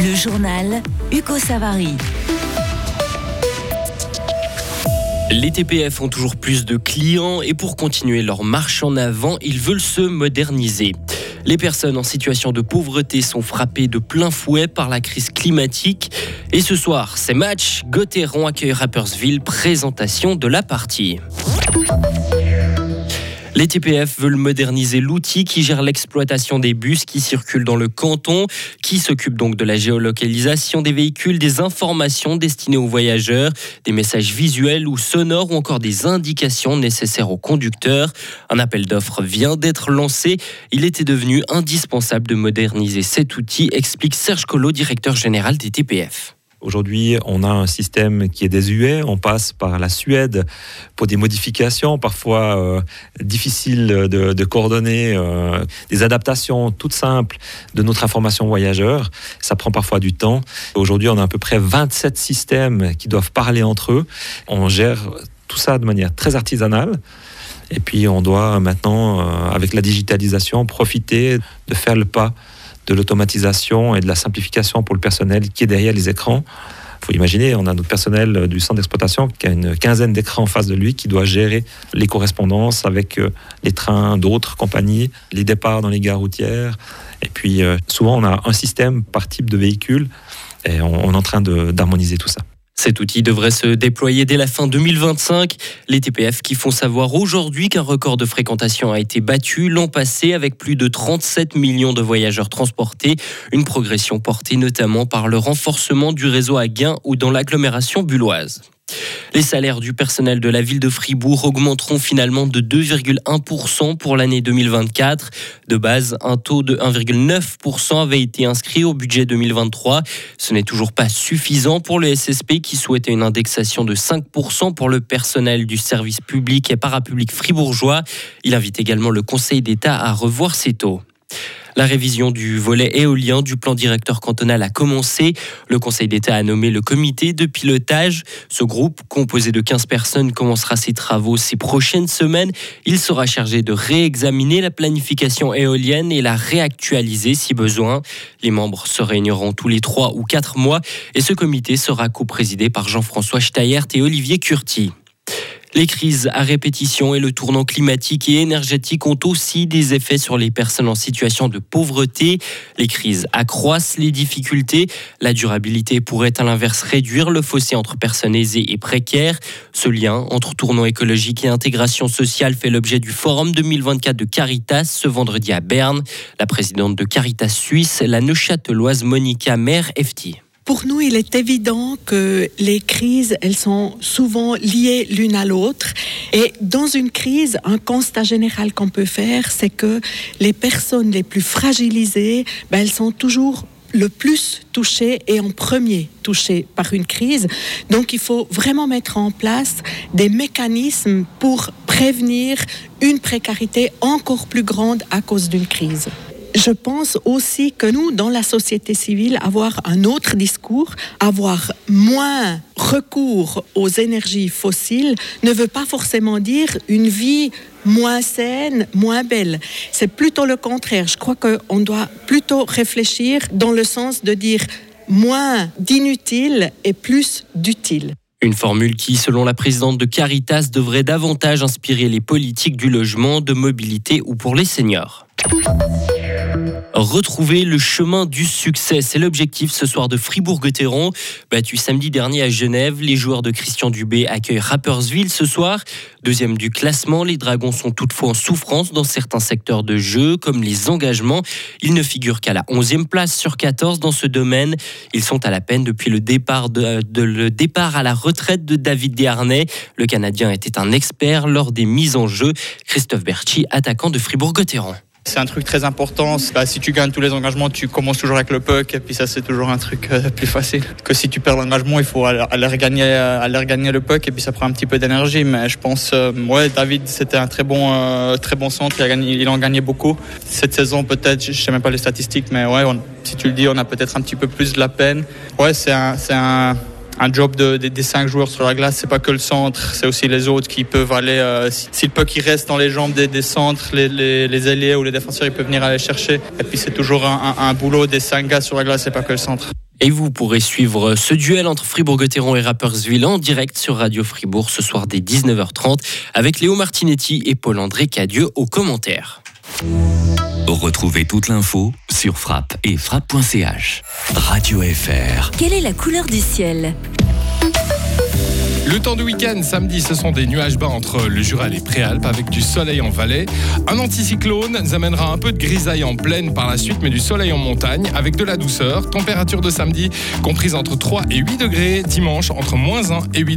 Le journal Hugo Savary. Les TPF ont toujours plus de clients et pour continuer leur marche en avant, ils veulent se moderniser. Les personnes en situation de pauvreté sont frappées de plein fouet par la crise climatique. Et ce soir, c'est match. Gauthieron accueille Rappersville, présentation de la partie. Les TPF veulent moderniser l'outil qui gère l'exploitation des bus qui circulent dans le canton, qui s'occupe donc de la géolocalisation des véhicules, des informations destinées aux voyageurs, des messages visuels ou sonores ou encore des indications nécessaires aux conducteurs. Un appel d'offres vient d'être lancé. Il était devenu indispensable de moderniser cet outil, explique Serge Collot, directeur général des TPF. Aujourd'hui, on a un système qui est désuet. On passe par la Suède pour des modifications parfois euh, difficiles de, coordonner, euh, des adaptations toutes simples de notre information voyageur. Ça prend parfois du temps. Aujourd'hui, on a à peu près 27 systèmes qui doivent parler entre eux. On gère tout ça de manière très artisanale. Et puis, on doit maintenant, euh, avec la digitalisation, profiter de faire le pas de l'automatisation et de la simplification pour le personnel qui est derrière les écrans. Il faut imaginer, on a notre personnel du centre d'exploitation qui a une quinzaine d'écrans en face de lui, qui doit gérer les correspondances avec euh, les trains d'autres compagnies, les départs dans les gares routières. Et puis euh, souvent, on a un système par type de véhicule et on est en train d'harmoniser tout ça. Cet outil devrait se déployer dès la fin 2025. Les TPF qui font savoir aujourd'hui qu'un record de fréquentation a été battu l'an passé avec plus de 37 millions de voyageurs transportés, une progression portée notamment par le renforcement du réseau à Gain ou dans l'agglomération bulloise. Les salaires du personnel de la ville de Fribourg augmenteront finalement de 2,1% pour l'année 2024. De base, un taux de 1,9% avait été inscrit au budget 2023. Ce n'est toujours pas suffisant pour le SSP qui souhaitait une indexation de 5% pour le personnel du service public et parapublic fribourgeois. Il invite également le Conseil d'État à revoir ces taux. La révision du volet éolien du plan directeur cantonal a commencé. Le Conseil d'État a nommé le comité de pilotage. Ce groupe, composé de 15 personnes, commencera ses travaux ces prochaines semaines. Il sera chargé de réexaminer la planification éolienne et la réactualiser si besoin. Les membres se réuniront tous les 3 ou 4 mois et ce comité sera coprésidé par Jean-François Steyert et Olivier Curti. Les crises à répétition et le tournant climatique et énergétique ont aussi des effets sur les personnes en situation de pauvreté. Les crises accroissent les difficultés. La durabilité pourrait à l'inverse réduire le fossé entre personnes aisées et précaires. Ce lien entre tournant écologique et intégration sociale fait l'objet du Forum 2024 de Caritas ce vendredi à Berne. La présidente de Caritas Suisse, la neuchâteloise Monica Mère Efti. Pour nous, il est évident que les crises, elles sont souvent liées l'une à l'autre. Et dans une crise, un constat général qu'on peut faire, c'est que les personnes les plus fragilisées, ben, elles sont toujours le plus touchées et en premier touchées par une crise. Donc il faut vraiment mettre en place des mécanismes pour prévenir une précarité encore plus grande à cause d'une crise. Je pense aussi que nous, dans la société civile, avoir un autre discours, avoir moins recours aux énergies fossiles ne veut pas forcément dire une vie moins saine, moins belle. C'est plutôt le contraire. Je crois qu'on doit plutôt réfléchir dans le sens de dire moins d'inutile et plus d'utile. Une formule qui, selon la présidente de Caritas, devrait davantage inspirer les politiques du logement, de mobilité ou pour les seniors. Retrouver le chemin du succès, c'est l'objectif ce soir de Fribourg-Gotteron. Battu samedi dernier à Genève, les joueurs de Christian Dubé accueillent Rapperswil ce soir. Deuxième du classement, les Dragons sont toutefois en souffrance dans certains secteurs de jeu, comme les engagements. Ils ne figurent qu'à la 11e place sur 14 dans ce domaine. Ils sont à la peine depuis le départ, de, le départ à la retraite de David Desharnais. Le Canadien était un expert lors des mises en jeu. Christophe Berchi, attaquant de Fribourg-Gotteron. C'est un truc très important. Si tu gagnes tous les engagements, tu commences toujours avec le puck et puis ça c'est toujours un truc euh, plus facile. Que si tu perds l'engagement, il faut aller, regagner, euh, aller regagner le puck et puis ça prend un petit peu d'énergie. Mais je pense, euh, ouais, David c'était un très bon, très bon centre. Il, en gagnait beaucoup. Cette saison peut-être, je sais même pas les statistiques, mais ouais, si tu le dis, on a peut-être un petit peu plus de la peine. Ouais, c'est un un job de, des cinq joueurs sur la glace, c'est pas que le centre, c'est aussi les autres qui peuvent aller. Euh, si, il reste dans les jambes des, centres, les, les, ou les défenseurs, ils peuvent venir aller chercher. Et puis c'est toujours un, un, boulot des cinq gars sur la glace, c'est pas que le centre. Et vous pourrez suivre ce duel entre Fribourg-Gotteron et Rapperswil en direct sur Radio Fribourg ce soir dès 19h30 avec Léo Martinetti et Paul-André Cadieux aux commentaires. Retrouvez toute l'info sur frappe et frappe.ch. Radio FR. Quelle est la couleur du ciel? Le temps du week-end, samedi, ce sont des nuages bas entre le Jura et les Préalpes avec du soleil en vallée. Un anticyclone nous amènera un peu de grisaille en plaine par la suite, mais du soleil en montagne avec de la douceur. Température de samedi comprise entre 3 et 8 degrés. Dimanche, entre moins 1 et 8 degrés.